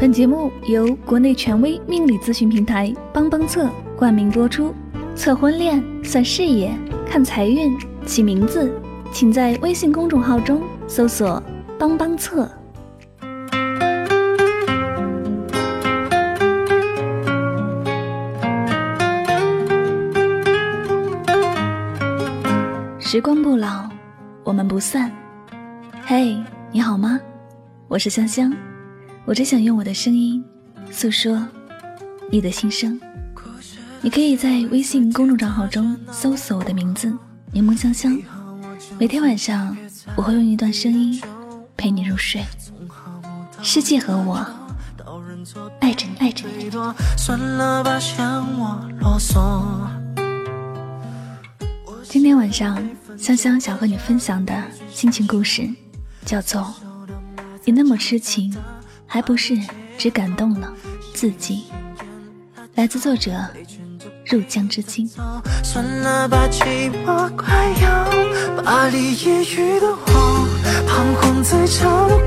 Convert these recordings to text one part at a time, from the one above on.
本节目由国内权威命理咨询平台帮帮测冠名播出。测婚恋、算事业、看财运、起名字，请在微信公众号中搜索“帮帮测”。时光不老，我们不散。嘿，你好吗？我是香香。我只想用我的声音诉说你的心声。你可以在微信公众账号中搜索我的名字“柠檬香香”。每天晚上，我会用一段声音陪你入睡。世界和我爱着你，爱着你。今天晚上，香香想和你分享的心情故事，叫做《你那么痴情》。还不是只感动了自己。来自作者入江之鲸。算了吧，寂寞快要把离抑郁的我彷徨在岔路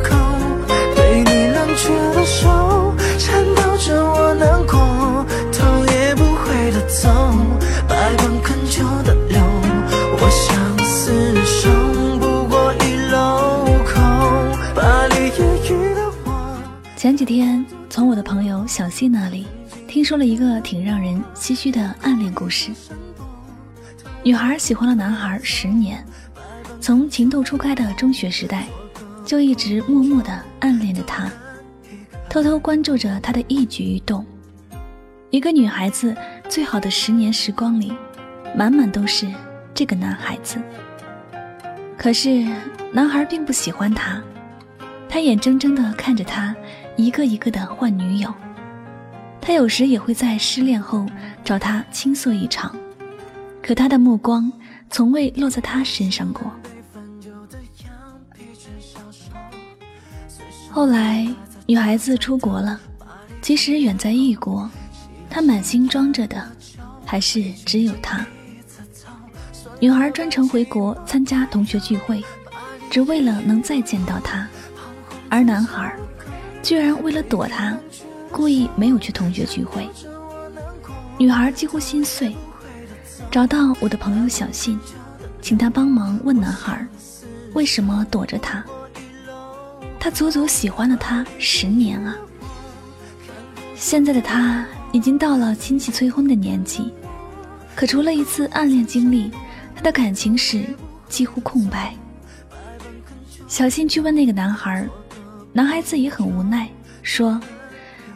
天从我的朋友小溪那里听说了一个挺让人唏嘘的暗恋故事。女孩喜欢了男孩十年，从情窦初开的中学时代，就一直默默的暗恋着他，偷偷关注着他的一举一动。一个女孩子最好的十年时光里，满满都是这个男孩子。可是男孩并不喜欢她，他眼睁睁的看着她。一个一个的换女友，他有时也会在失恋后找她倾诉一场，可他的目光从未落在她身上过。后来女孩子出国了，即使远在异国，她满心装着的还是只有他。女孩专程回国参加同学聚会，只为了能再见到他，而男孩。居然为了躲他，故意没有去同学聚会。女孩几乎心碎，找到我的朋友小信，请他帮忙问男孩，为什么躲着他？他足足喜欢了他十年啊！现在的他已经到了亲戚催婚的年纪，可除了一次暗恋经历，他的感情史几乎空白。小信去问那个男孩。男孩子也很无奈，说：“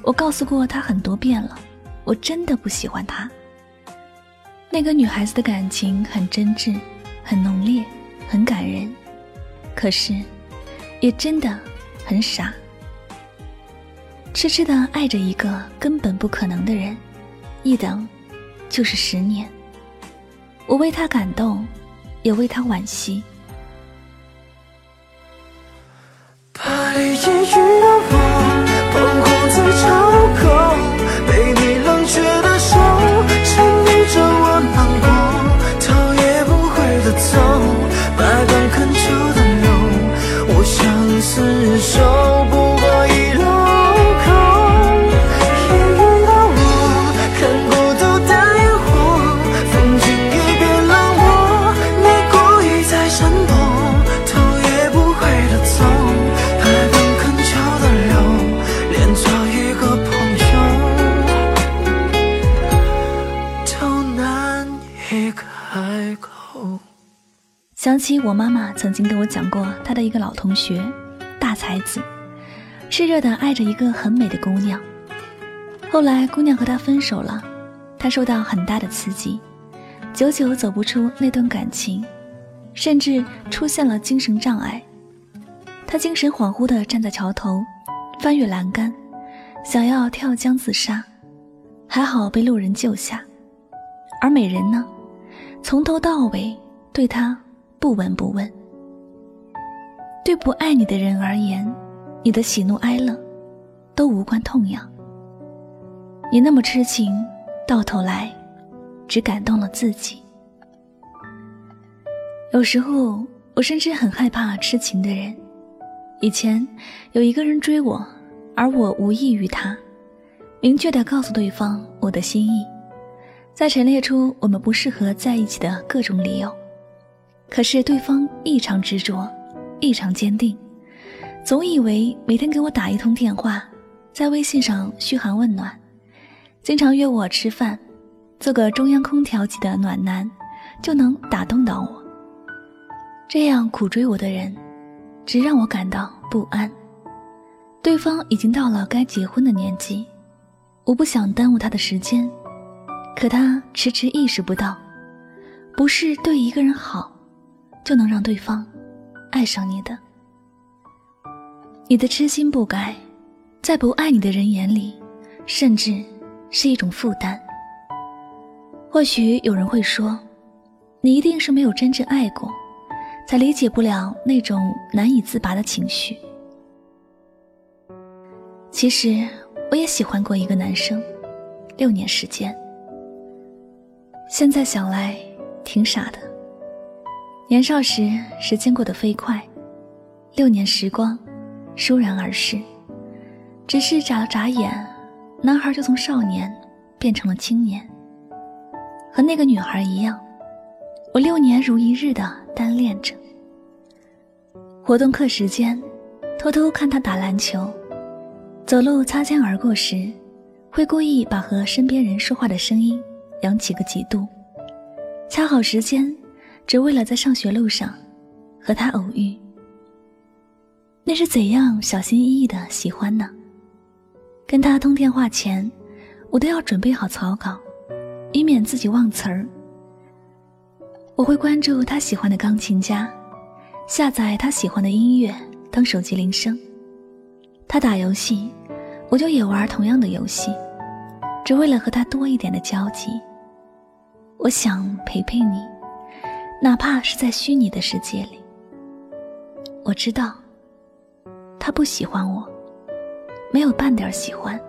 我告诉过他很多遍了，我真的不喜欢他。”那个女孩子的感情很真挚，很浓烈，很感人，可是，也真的很傻，痴痴的爱着一个根本不可能的人，一等就是十年。我为他感动，也为他惋惜。抑郁的我，想起我妈妈曾经跟我讲过，她的一个老同学，大才子，炽热的爱着一个很美的姑娘。后来姑娘和他分手了，他受到很大的刺激，久久走不出那段感情，甚至出现了精神障碍。他精神恍惚地站在桥头，翻越栏杆，想要跳江自杀，还好被路人救下。而美人呢，从头到尾对他。不闻不问。对不爱你的人而言，你的喜怒哀乐都无关痛痒。你那么痴情，到头来只感动了自己。有时候，我甚至很害怕痴情的人。以前有一个人追我，而我无异于他，明确的告诉对方我的心意，再陈列出我们不适合在一起的各种理由。可是对方异常执着，异常坚定，总以为每天给我打一通电话，在微信上嘘寒问暖，经常约我吃饭，做个中央空调级的暖男，就能打动到我。这样苦追我的人，只让我感到不安。对方已经到了该结婚的年纪，我不想耽误他的时间，可他迟迟意识不到，不是对一个人好，就能让对方爱上你的。你的痴心不改，在不爱你的人眼里，甚至是一种负担。或许有人会说，你一定是没有真正爱过。才理解不了那种难以自拔的情绪。其实我也喜欢过一个男生，六年时间。现在想来挺傻的。年少时时间过得飞快，六年时光倏然而逝，只是眨了眨眼，男孩就从少年变成了青年。和那个女孩一样，我六年如一日的。单恋着。活动课时间，偷偷看他打篮球；走路擦肩而过时，会故意把和身边人说话的声音扬起个几度，掐好时间，只为了在上学路上和他偶遇。那是怎样小心翼翼的喜欢呢？跟他通电话前，我都要准备好草稿，以免自己忘词儿。我会关注他喜欢的钢琴家，下载他喜欢的音乐当手机铃声。他打游戏，我就也玩同样的游戏，只为了和他多一点的交集。我想陪陪你，哪怕是在虚拟的世界里。我知道，他不喜欢我，没有半点喜欢。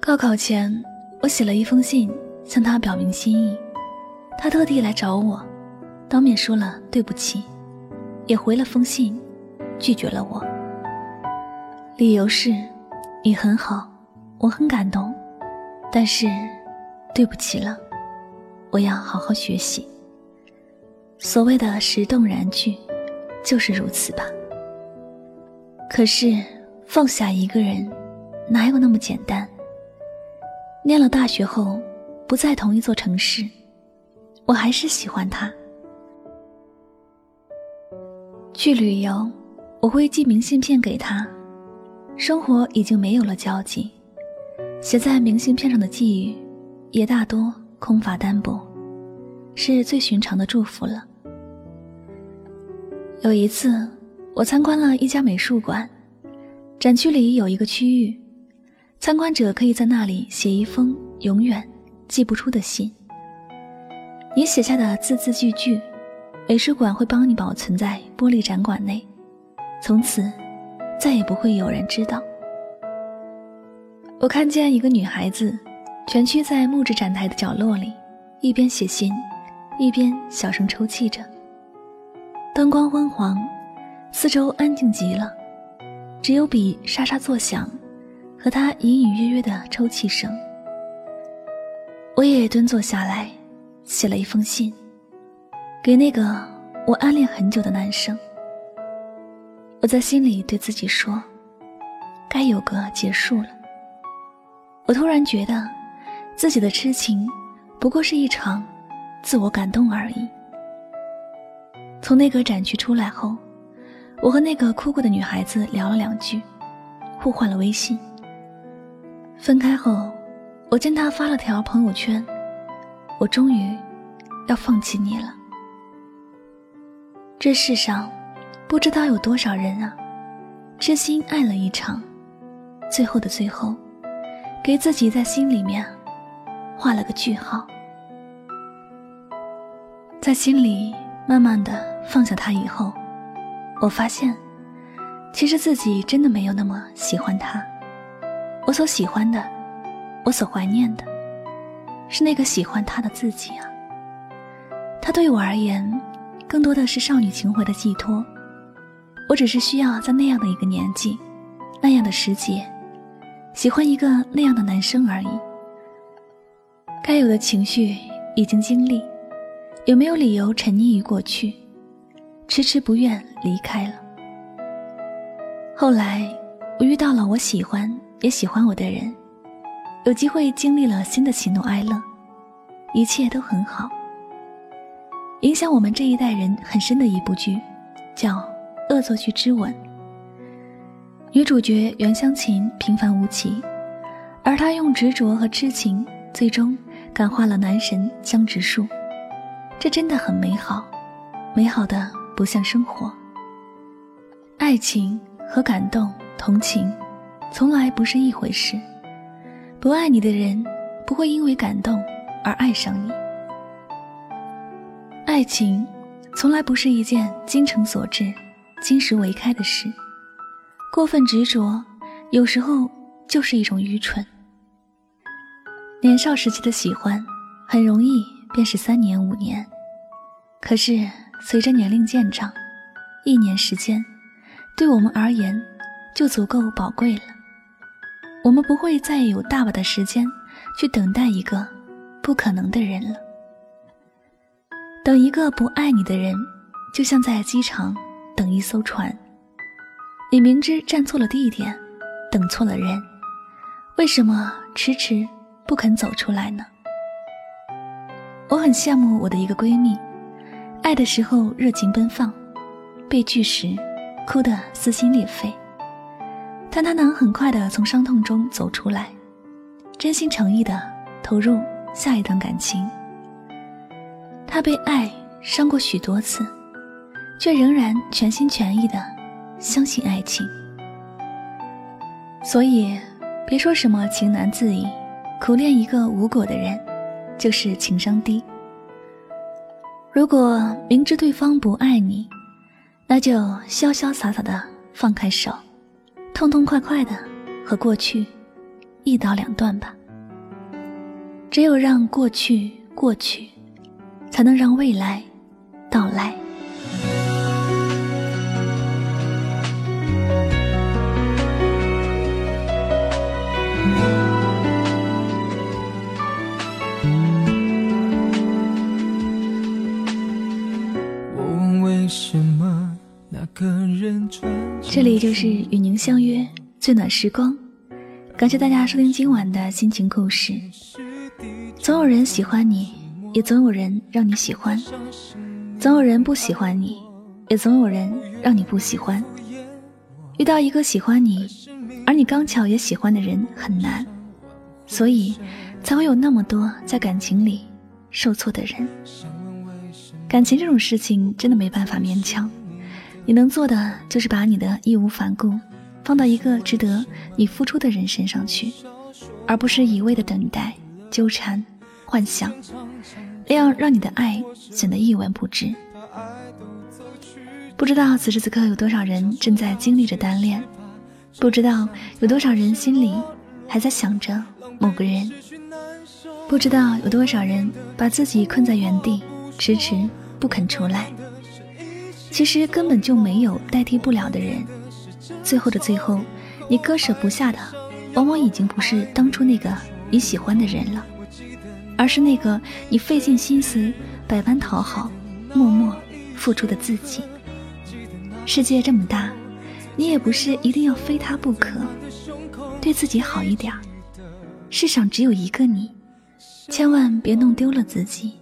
高考前，我写了一封信向他表明心意。他特地来找我，当面说了对不起，也回了封信，拒绝了我。理由是，你很好，我很感动，但是，对不起了，我要好好学习。所谓的石动燃具，就是如此吧。可是放下一个人，哪有那么简单？念了大学后，不在同一座城市。我还是喜欢他。去旅游，我会寄明信片给他。生活已经没有了交集，写在明信片上的寄语，也大多空乏单薄，是最寻常的祝福了。有一次，我参观了一家美术馆，展区里有一个区域，参观者可以在那里写一封永远寄不出的信。你写下的字字句句，美术馆会帮你保存在玻璃展馆内，从此再也不会有人知道。我看见一个女孩子蜷曲在木质展台的角落里，一边写信，一边小声抽泣着。灯光昏黄，四周安静极了，只有笔沙沙作响，和他隐隐约约的抽泣声。我也蹲坐下来。写了一封信，给那个我暗恋很久的男生。我在心里对自己说：“该有个结束了。”我突然觉得，自己的痴情不过是一场自我感动而已。从那个展区出来后，我和那个哭过的女孩子聊了两句，互换了微信。分开后，我见她发了条朋友圈。我终于要放弃你了。这世上不知道有多少人啊，真心爱了一场，最后的最后，给自己在心里面画了个句号。在心里慢慢的放下他以后，我发现，其实自己真的没有那么喜欢他。我所喜欢的，我所怀念的。是那个喜欢他的自己啊。他对我而言，更多的是少女情怀的寄托。我只是需要在那样的一个年纪，那样的时节，喜欢一个那样的男生而已。该有的情绪已经经历，有没有理由沉溺于过去，迟迟不愿离开了？后来，我遇到了我喜欢也喜欢我的人，有机会经历了新的喜怒哀乐，一切都很好。影响我们这一代人很深的一部剧，叫《恶作剧之吻》。女主角袁湘琴平凡无奇，而她用执着和痴情，最终感化了男神江直树。这真的很美好，美好的不像生活。爱情和感动、同情，从来不是一回事。不爱你的人，不会因为感动而爱上你。爱情，从来不是一件精诚所至、金石为开的事。过分执着，有时候就是一种愚蠢。年少时期的喜欢，很容易便是三年五年，可是随着年龄渐长，一年时间，对我们而言就足够宝贵了。我们不会再有大把的时间去等待一个不可能的人了。等一个不爱你的人，就像在机场等一艘船。你明知站错了地点，等错了人，为什么迟迟不肯走出来呢？我很羡慕我的一个闺蜜，爱的时候热情奔放，被拒时哭得撕心裂肺，但她能很快的从伤痛中走出来，真心诚意的投入下一段感情。她被爱伤过许多次，却仍然全心全意的相信爱情。所以，别说什么情难自已，苦恋一个无果的人，就是情商低。如果明知对方不爱你，那就潇潇洒洒的放开手，痛痛快快的和过去一刀两断吧。只有让过去过去。才能让未来到来。这里就是与您相约最暖时光，感谢大家收听今晚的心情故事。总有人喜欢你。也总有人让你喜欢，总有人不喜欢你，也总有人让你不喜欢。遇到一个喜欢你，而你刚巧也喜欢的人很难，所以才会有那么多在感情里受挫的人。感情这种事情真的没办法勉强，你能做的就是把你的义无反顾放到一个值得你付出的人身上去，而不是一味的等待、纠缠、幻想。那样让你的爱显得一文不值。不知道此时此刻有多少人正在经历着单恋，不知道有多少人心里还在想着某个人，不知道有多少人把自己困在原地，迟迟不肯出来。其实根本就没有代替不了的人。最后的最后，你割舍不下的，往往已经不是当初那个你喜欢的人了。而是那个你费尽心思、百般讨好、默默付出的自己。世界这么大，你也不是一定要非他不可。对自己好一点世上只有一个你，千万别弄丢了自己。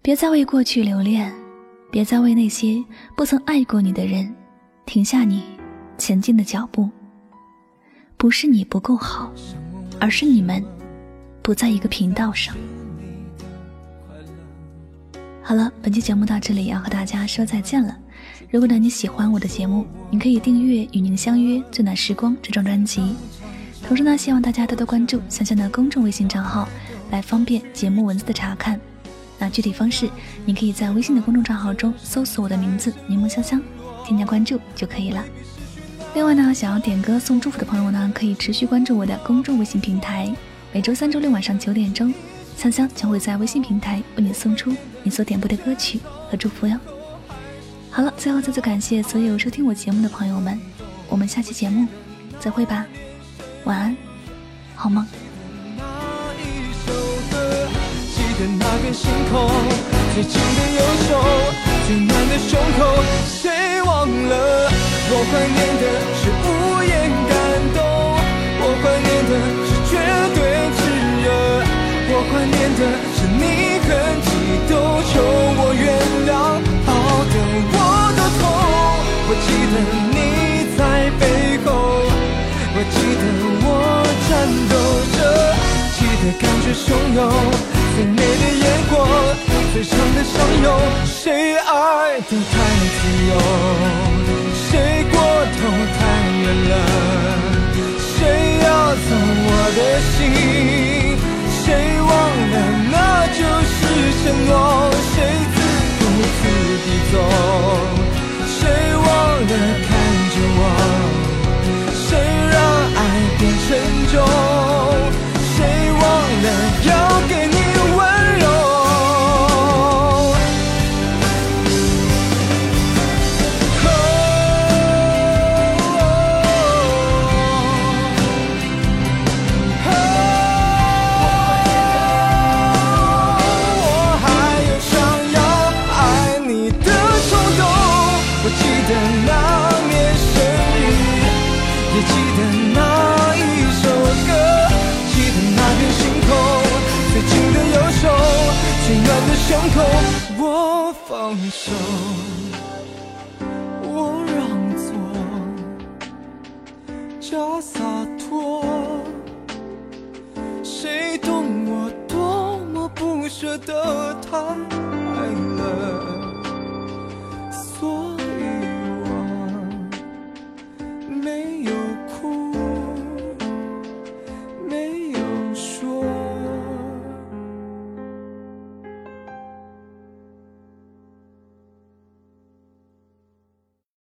别再为过去留恋，别再为那些不曾爱过你的人停下你前进的脚步。不是你不够好，而是你们。不在一个频道上。好了，本期节目到这里要和大家说再见了。如果呢你喜欢我的节目，你可以订阅《与您相约最暖时光》这张专辑。同时呢，希望大家多多关注香香的公众微信账号，来方便节目文字的查看。那具体方式，你可以在微信的公众账号中搜索我的名字“柠檬香香”，添加关注就可以了。另外呢，想要点歌送祝福的朋友呢，可以持续关注我的公众微信平台。每周三、周六晚上九点钟，香香将会在微信平台为你送出你所点播的歌曲和祝福哟。好了，最后再次感谢所有收听我节目的朋友们，我们下期节目再会吧，晚安，好梦。的那片星空，最紧的右手，最暖的胸口，谁忘了？我怀念的是无言感动，我怀念的是绝对炽热，我怀念的是你很激动求我原谅，抱得我都痛。我记得你在背后，我记得我颤抖着，记得感觉汹涌。有，谁爱得太自由，谁过头太远了，谁要走我的心，谁忘了那就是承诺，谁自顾自地走，谁忘了看着我，谁让爱变沉重，我让座，假洒脱。谁懂我多么不舍得，他。